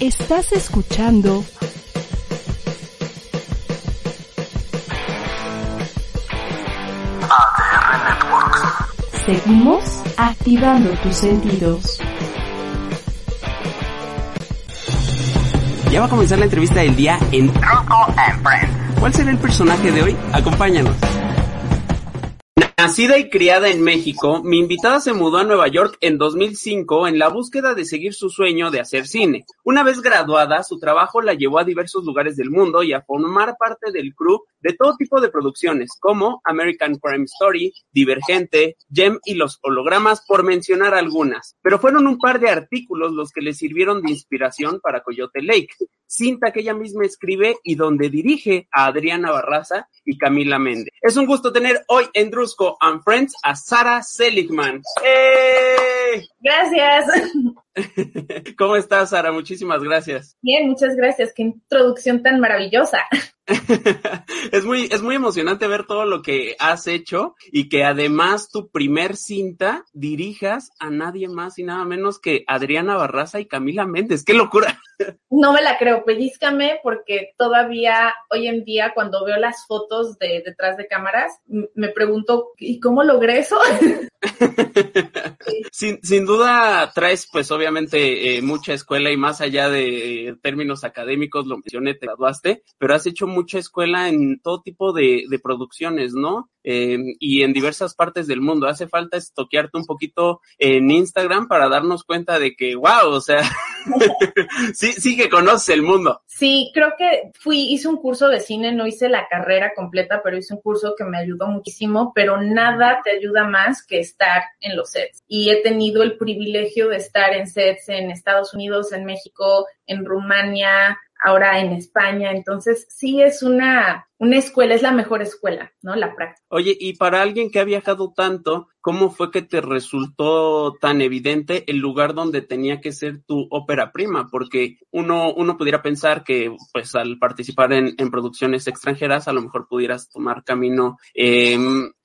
Estás escuchando ADR Networks. Seguimos activando tus sentidos. Ya va a comenzar la entrevista del día en Rocco and Friends. ¿Cuál será el personaje de hoy? Acompáñanos. Nacida y criada en México, mi invitada se mudó a Nueva York en 2005 en la búsqueda de seguir su sueño de hacer cine. Una vez graduada, su trabajo la llevó a diversos lugares del mundo y a formar parte del crew de todo tipo de producciones, como American Crime Story, Divergente, Gem y los hologramas, por mencionar algunas. Pero fueron un par de artículos los que le sirvieron de inspiración para Coyote Lake, cinta que ella misma escribe y donde dirige a Adriana Barraza y Camila Méndez. Es un gusto tener hoy en Drusco and Friends a Sara Seligman. ¡Eh! Gracias. ¿Cómo estás, Sara? Muchísimas gracias. Bien, muchas gracias. Qué introducción tan maravillosa. es muy, es muy emocionante ver todo lo que has hecho y que además tu primer cinta dirijas a nadie más y nada menos que Adriana Barraza y Camila Méndez. ¡Qué locura! No me la creo, pellizcame porque todavía hoy en día cuando veo las fotos de detrás de cámaras me pregunto, ¿y cómo logré eso? sin, sin duda traes pues obviamente eh, mucha escuela y más allá de términos académicos, lo mencioné, te graduaste, pero has hecho mucha escuela en todo tipo de, producciones, ¿no? Eh, y en diversas partes del mundo. Hace falta estoquearte un poquito en Instagram para darnos cuenta de que, wow, o sea, sí, sí que conoces el mundo. Sí, creo que fui, hice un curso de cine, no hice la carrera completa, pero hice un curso que me ayudó muchísimo, pero nada te ayuda más que estar en los sets. Y he tenido el privilegio de estar en sets en Estados Unidos, en México, en Rumania, ahora en España. Entonces, sí es una, una escuela, es la mejor escuela, ¿no? La práctica. Oye, y para alguien que ha viajado tanto, ¿cómo fue que te resultó tan evidente el lugar donde tenía que ser tu ópera prima? Porque uno, uno pudiera pensar que, pues, al participar en, en producciones extranjeras, a lo mejor pudieras tomar camino eh,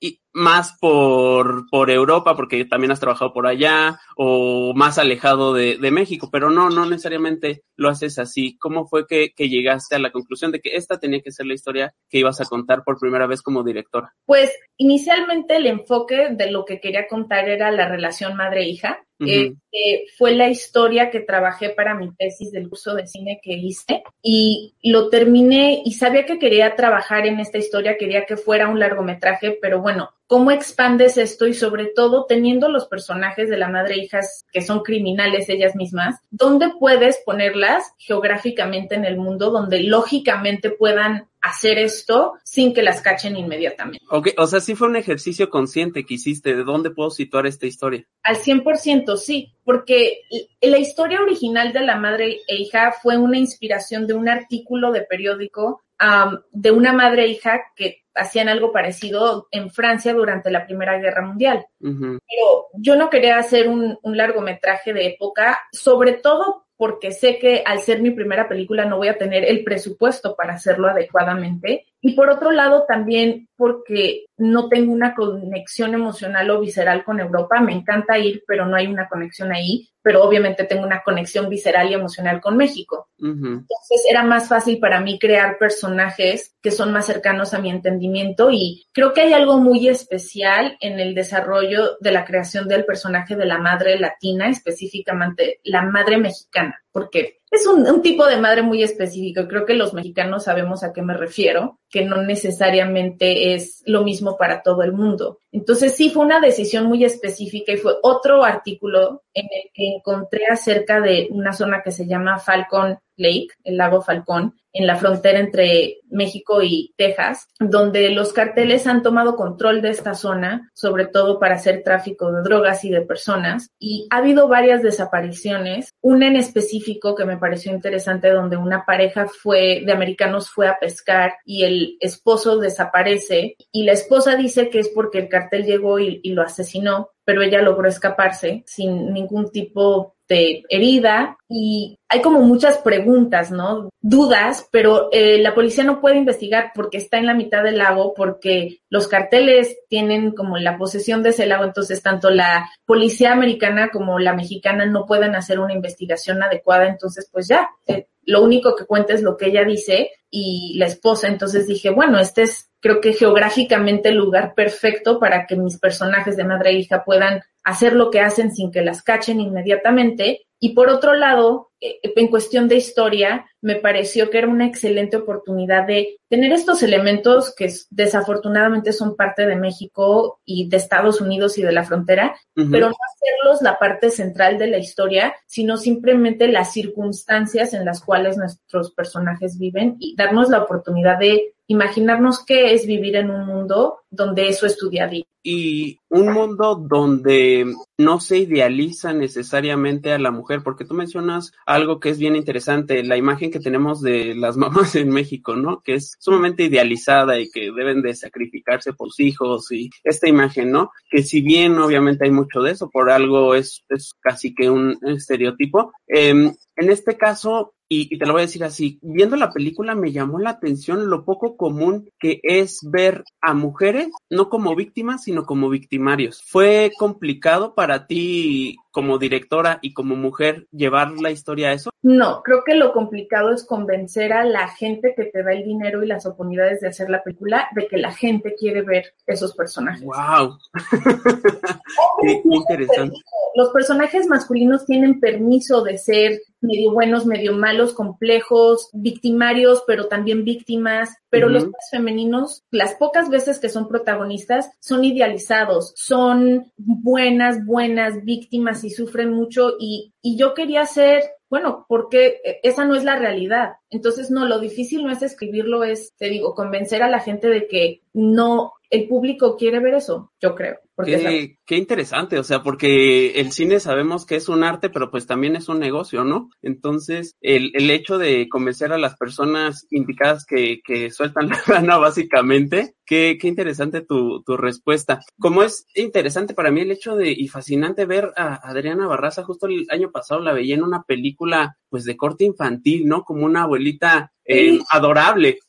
y más por, por Europa, porque también has trabajado por allá, o más alejado de, de México, pero no, no necesariamente lo haces así. ¿Cómo fue que, que llegaste a la conclusión de que esta tenía que ser la historia que ibas a contar por primera vez como directora? Pues inicialmente el enfoque de lo que quería contar era la relación madre-hija. Uh -huh. eh, fue la historia que trabajé para mi tesis del curso de cine que hice y lo terminé y sabía que quería trabajar en esta historia, quería que fuera un largometraje, pero bueno, ¿cómo expandes esto? Y sobre todo teniendo los personajes de la madre e hijas que son criminales ellas mismas, ¿dónde puedes ponerlas geográficamente en el mundo donde lógicamente puedan hacer esto sin que las cachen inmediatamente. Ok, o sea, sí fue un ejercicio consciente que hiciste, ¿de dónde puedo situar esta historia? Al 100% sí, porque la historia original de la madre e hija fue una inspiración de un artículo de periódico um, de una madre e hija que hacían algo parecido en Francia durante la Primera Guerra Mundial. Uh -huh. Pero yo no quería hacer un, un largometraje de época, sobre todo porque sé que al ser mi primera película no voy a tener el presupuesto para hacerlo adecuadamente. Y por otro lado, también porque no tengo una conexión emocional o visceral con Europa. Me encanta ir, pero no hay una conexión ahí. Pero obviamente tengo una conexión visceral y emocional con México. Uh -huh. Entonces era más fácil para mí crear personajes que son más cercanos a mi entendimiento. Y creo que hay algo muy especial en el desarrollo de la creación del personaje de la madre latina, específicamente la madre mexicana. Porque es un, un, tipo de madre muy específico. Creo que los mexicanos sabemos a qué me refiero, que no necesariamente es lo mismo para todo el mundo. Entonces sí fue una decisión muy específica y fue otro artículo en el que encontré acerca de una zona que se llama Falcon Lake, el lago Falcón, en la frontera entre México y Texas, donde los carteles han tomado control de esta zona, sobre todo para hacer tráfico de drogas y de personas. Y ha habido varias desapariciones, una en específico que me pareció interesante, donde una pareja fue de americanos fue a pescar y el esposo desaparece y la esposa dice que es porque el cartel llegó y, lo asesinó, pero ella logró escaparse sin ningún tipo este, herida y hay como muchas preguntas, ¿no? Dudas, pero eh, la policía no puede investigar porque está en la mitad del lago, porque los carteles tienen como la posesión de ese lago, entonces tanto la policía americana como la mexicana no pueden hacer una investigación adecuada, entonces pues ya, eh, lo único que cuenta es lo que ella dice y la esposa, entonces dije, bueno, este es creo que geográficamente el lugar perfecto para que mis personajes de madre e hija puedan hacer lo que hacen sin que las cachen inmediatamente. Y por otro lado, en cuestión de historia, me pareció que era una excelente oportunidad de tener estos elementos que desafortunadamente son parte de México y de Estados Unidos y de la frontera, pero no hacerlos la parte central de la historia, sino simplemente las circunstancias en las cuales nuestros personajes viven y darnos la oportunidad de imaginarnos qué es vivir en un mundo donde eso es tu día a día. Y un mundo donde no se idealiza necesariamente a la mujer, porque tú mencionas algo que es bien interesante, la imagen que tenemos de las mamás en México, ¿no? Que es sumamente idealizada y que deben de sacrificarse por sus hijos y esta imagen, ¿no? Que si bien obviamente hay mucho de eso, por algo es, es casi que un estereotipo. Eh, en este caso, y, te lo voy a decir así, viendo la película me llamó la atención lo poco común que es ver a mujeres no como víctimas, sino como victimarios. ¿Fue complicado para ti como directora y como mujer llevar la historia a eso? No, creo que lo complicado es convencer a la gente que te da el dinero y las oportunidades de hacer la película de que la gente quiere ver esos personajes. ¡Wow! qué, interesante. Los personajes masculinos tienen permiso de ser medio buenos, medio malos, complejos, victimarios, pero también víctimas. Pero los femeninos, las pocas veces que son protagonistas, son idealizados, son buenas, buenas víctimas y sufren mucho. Y, y yo quería ser bueno, porque esa no es la realidad. Entonces, no, lo difícil no es escribirlo, es, te digo, convencer a la gente de que no, el público quiere ver eso, yo creo. Qué, qué, interesante, o sea, porque el cine sabemos que es un arte, pero pues también es un negocio, ¿no? Entonces, el, el hecho de convencer a las personas indicadas que, que sueltan la gana, básicamente, qué, qué interesante tu, tu respuesta. Como es interesante para mí el hecho de, y fascinante ver a Adriana Barraza, justo el año pasado la veía en una película, pues de corte infantil, ¿no? Como una abuelita eh, adorable.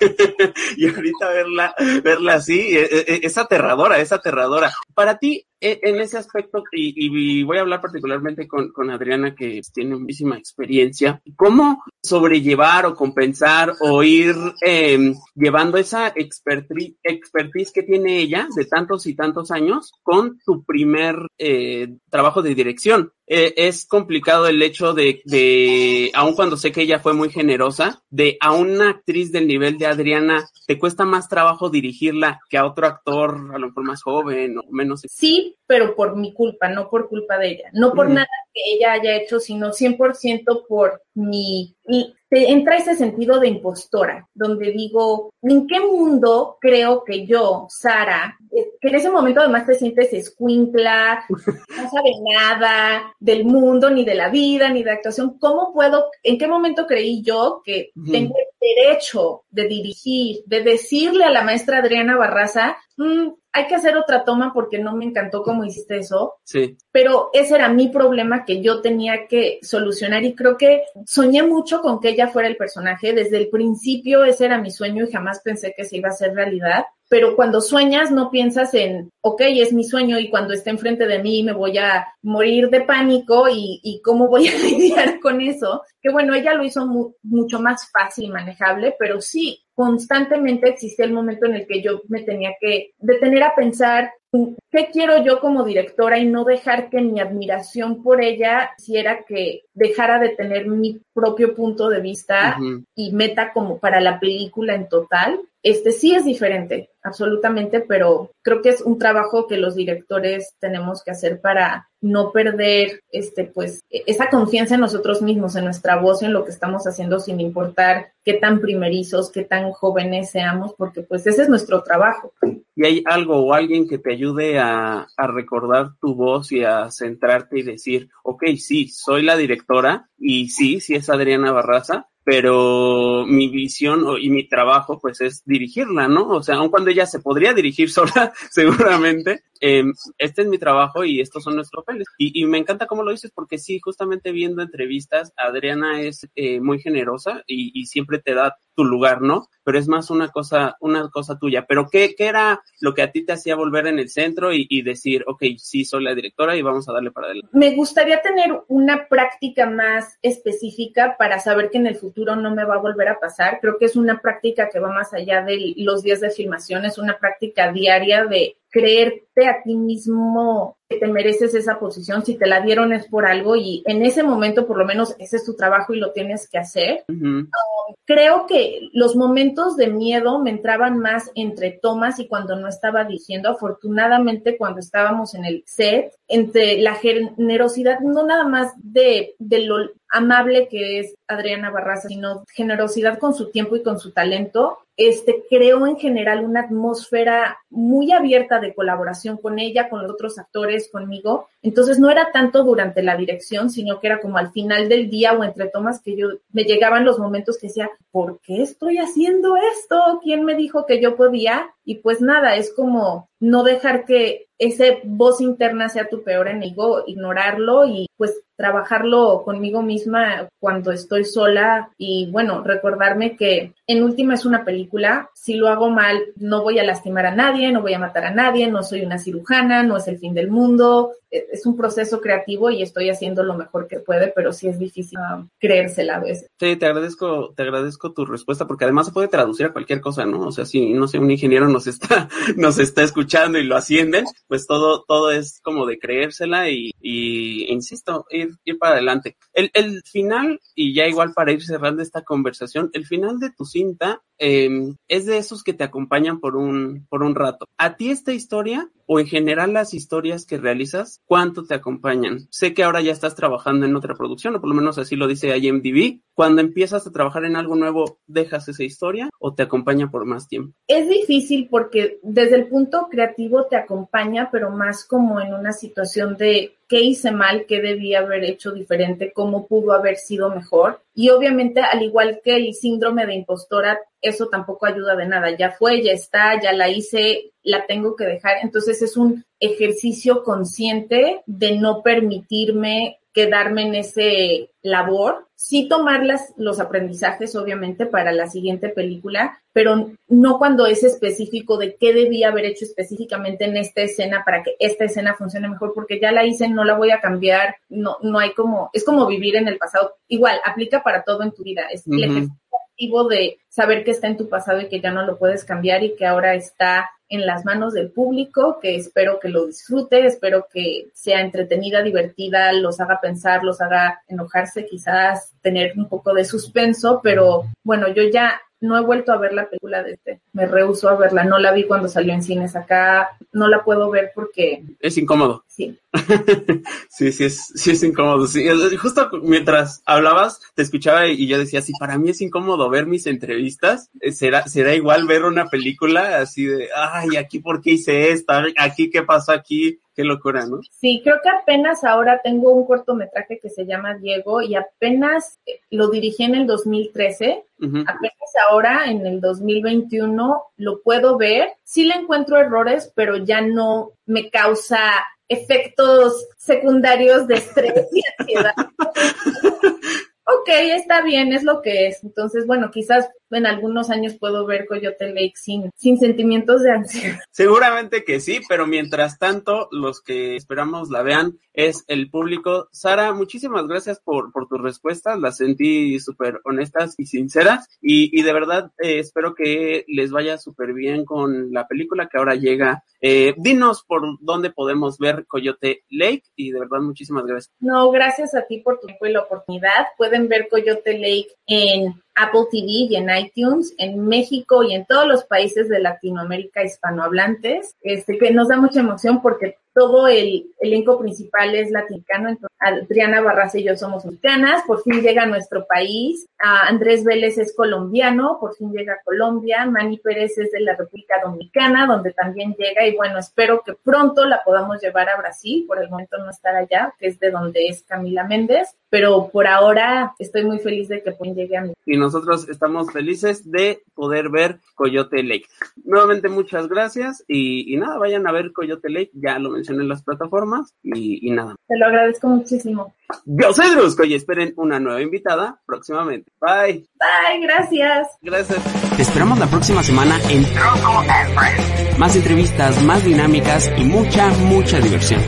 y ahorita verla, verla así, e, e, e, es, aterradora, es aterradora. Para ti, en ese aspecto, y, voy a hablar particularmente con, Adriana, que tiene muchísima experiencia, ¿cómo sobrellevar o compensar o ir em, llevando esa expertise, que tiene ella de tantos y tantos años con tu primer eh, trabajo de dirección? Eh, es complicado el hecho de, de, aun cuando sé que ella fue muy generosa, de a una actriz del nivel de Adriana, ¿te cuesta más trabajo dirigirla que a otro actor, a lo mejor más joven o menos? Sí, pero por mi culpa, no por culpa de ella. No por nada que ella haya hecho, sino 100% por mi te entra ese sentido de impostora, donde digo, ¿en qué mundo creo que yo, Sara, eh, que en ese momento además te sientes escuincla, no sabe nada del mundo, ni de la vida, ni de actuación, ¿cómo puedo, en qué momento creí yo que tengo derecho de dirigir, de decirle a la maestra Adriana Barraza, mm, hay que hacer otra toma porque no me encantó cómo hiciste eso. Sí. Pero ese era mi problema que yo tenía que solucionar y creo que soñé mucho con que ella fuera el personaje. Desde el principio ese era mi sueño y jamás pensé que se iba a hacer realidad pero cuando sueñas no piensas en, ok, es mi sueño y cuando esté enfrente de mí me voy a morir de pánico y, y cómo voy a lidiar con eso. Que bueno, ella lo hizo mucho más fácil y manejable, pero sí, constantemente existía el momento en el que yo me tenía que detener a pensar qué quiero yo como directora y no dejar que mi admiración por ella hiciera que dejara de tener mi propio punto de vista y meta como para la película en total este sí es diferente, absolutamente, pero creo que es un trabajo que los directores tenemos que hacer para no perder este pues esa confianza en nosotros mismos, en nuestra voz, en lo que estamos haciendo sin importar qué tan primerizos, qué tan jóvenes seamos, porque pues ese es nuestro trabajo. ¿Y hay algo o alguien que te ayude a, a recordar tu voz y a centrarte y decir, ok, sí, soy la directora y sí, sí es Adriana Barraza, pero mi visión y mi trabajo pues es dirigirla, ¿no? O sea, aun cuando ella se podría dirigir sola, seguramente, eh, este es mi trabajo y estos son nuestros papeles. Y, me encanta cómo lo dices porque sí, justamente viendo entrevistas, Adriana es eh, muy generosa y, siempre te da tu lugar, ¿no? Pero es más una cosa, una cosa tuya. Pero ¿qué, qué era lo que a ti te hacía volver en el centro y, y decir, ok, sí, soy la directora y vamos a darle para adelante? Me gustaría tener una práctica más específica para saber que en el futuro no me va a volver a pasar. Creo que es una práctica que va más allá de los días de filmación, es una práctica diaria de creerte a ti mismo que te mereces esa posición, si te la dieron es por algo y en ese momento por lo menos ese es tu trabajo y lo tienes que hacer. Uh -huh. um, creo que los momentos de miedo me entraban más entre tomas y cuando no estaba diciendo, afortunadamente cuando estábamos en el set, entre la generosidad, no nada más de, de lo amable que es Adriana Barraza, sino generosidad con su tiempo y con su talento, este, creó en general una atmósfera muy abierta de colaboración con ella, con los otros actores, conmigo. Entonces no era tanto durante la dirección, sino que era como al final del día o entre tomas que yo me llegaban los momentos que decía, ¿por qué estoy haciendo esto? ¿Quién me dijo que yo podía? Y pues nada, es como no dejar que ese voz interna sea tu peor enemigo, ignorarlo y pues trabajarlo conmigo misma cuando estoy sola y bueno, recordarme que en última es una película, si lo hago mal no voy a lastimar a nadie, no voy a matar a nadie, no soy una cirujana, no es el fin del mundo, es un proceso creativo y estoy haciendo lo mejor que puede, pero sí es difícil uh, creérsela a veces. Sí, te agradezco, te agradezco tu respuesta porque además se puede traducir a cualquier cosa, ¿no? O sea, si no sé, un ingeniero nos está, nos está escuchando y lo ascienden, pues todo, todo es como de creérsela y insisto, ir, para adelante. El, el final, y ya igual para ir cerrando esta conversación, el final de tu cinta eh, es de esos que te acompañan por un, por un rato. ¿A ti esta historia o en general las historias que realizas, cuánto te acompañan? Sé que ahora ya estás trabajando en otra producción, o por lo menos así lo dice IMDb. Cuando empiezas a trabajar en algo nuevo, ¿dejas esa historia o te acompaña por más tiempo? Es difícil porque desde el punto creativo te acompaña, pero más como en una situación de qué hice mal, qué debía haber hecho diferente, cómo pudo haber sido mejor. Y obviamente, al igual que el síndrome de impostora, eso tampoco ayuda de nada. Ya fue, ya está, ya la hice, la tengo que dejar. Entonces es un ejercicio consciente de no permitirme quedarme en ese labor, sí tomar las, los aprendizajes, obviamente, para la siguiente película, pero no cuando es específico de qué debía haber hecho específicamente en esta escena para que esta escena funcione mejor, porque ya la hice, no la voy a cambiar, no, no hay como, es como vivir en el pasado. Igual, aplica para todo en tu vida. Es uh -huh. el ejercicio de saber que está en tu pasado y que ya no lo puedes cambiar y que ahora está en las manos del público, que espero que lo disfrute, espero que sea entretenida, divertida, los haga pensar, los haga enojarse, quizás tener un poco de suspenso, pero bueno, yo ya no he vuelto a ver la película de este, me rehuso a verla, no la vi cuando salió en cines acá, no la puedo ver porque... Es incómodo. Sí. sí, sí es, sí es incómodo. Sí. Justo mientras hablabas, te escuchaba y yo decía, sí, para mí es incómodo ver mis entrevistas, eh, será, será igual ver una película así de, ay, aquí por qué hice esto, aquí qué pasó aquí, qué locura, ¿no? Sí, creo que apenas ahora tengo un cortometraje que se llama Diego y apenas eh, lo dirigí en el 2013, uh -huh. apenas ahora en el 2021 lo puedo ver, sí le encuentro errores, pero ya no me causa efectos secundarios de estrés y ansiedad. ok, está bien, es lo que es. Entonces, bueno, quizás en algunos años puedo ver Coyote Lake sin, sin sentimientos de ansiedad. Seguramente que sí, pero mientras tanto, los que esperamos la vean es el público. Sara, muchísimas gracias por, por tus respuestas, las sentí súper honestas y sinceras y, y de verdad eh, espero que les vaya súper bien con la película que ahora llega. Eh, dinos por dónde podemos ver Coyote Lake y de verdad muchísimas gracias. No, gracias a ti por tu tiempo y la oportunidad. Pueden ver Coyote Lake en Apple TV y en iTunes, en México y en todos los países de Latinoamérica hispanohablantes, este, que nos da mucha emoción porque todo el elenco principal es latinoamericano, Adriana Barraza y yo somos mexicanas, por fin llega a nuestro país. Andrés Vélez es colombiano, por fin llega a Colombia. Manny Pérez es de la República Dominicana, donde también llega. Y bueno, espero que pronto la podamos llevar a Brasil, por el momento no estar allá, que es de donde es Camila Méndez. Pero por ahora estoy muy feliz de que llegue a mí. Y nosotros estamos felices de poder ver Coyote Lake. Nuevamente muchas gracias y, nada, vayan a ver Coyote Lake, ya lo mencioné en las plataformas y, nada. Te lo agradezco muchísimo. Yo soy Drusco y esperen una nueva invitada próximamente. Bye. Bye, gracias. Gracias. Te esperamos la próxima semana en Más entrevistas, más dinámicas y mucha, mucha diversión.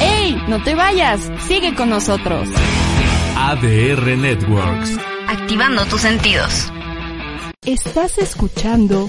¡Ey! No te vayas, sigue con nosotros. ADR Networks. Activando tus sentidos. Estás escuchando